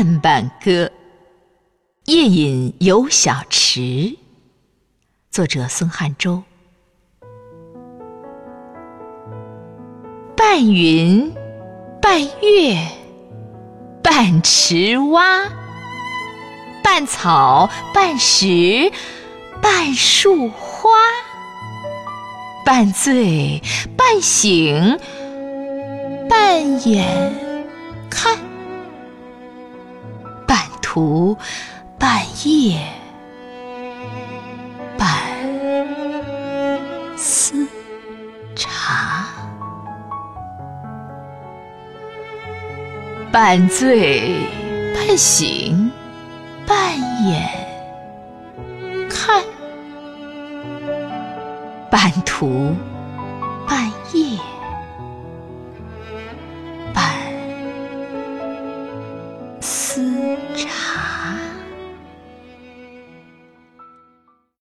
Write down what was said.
半半歌，夜饮有小池。作者孙汉洲。半云半月半池蛙，半草半石半树花，半醉半醒半眼途半夜半思茶，半醉半醒半眼看，半途思茶。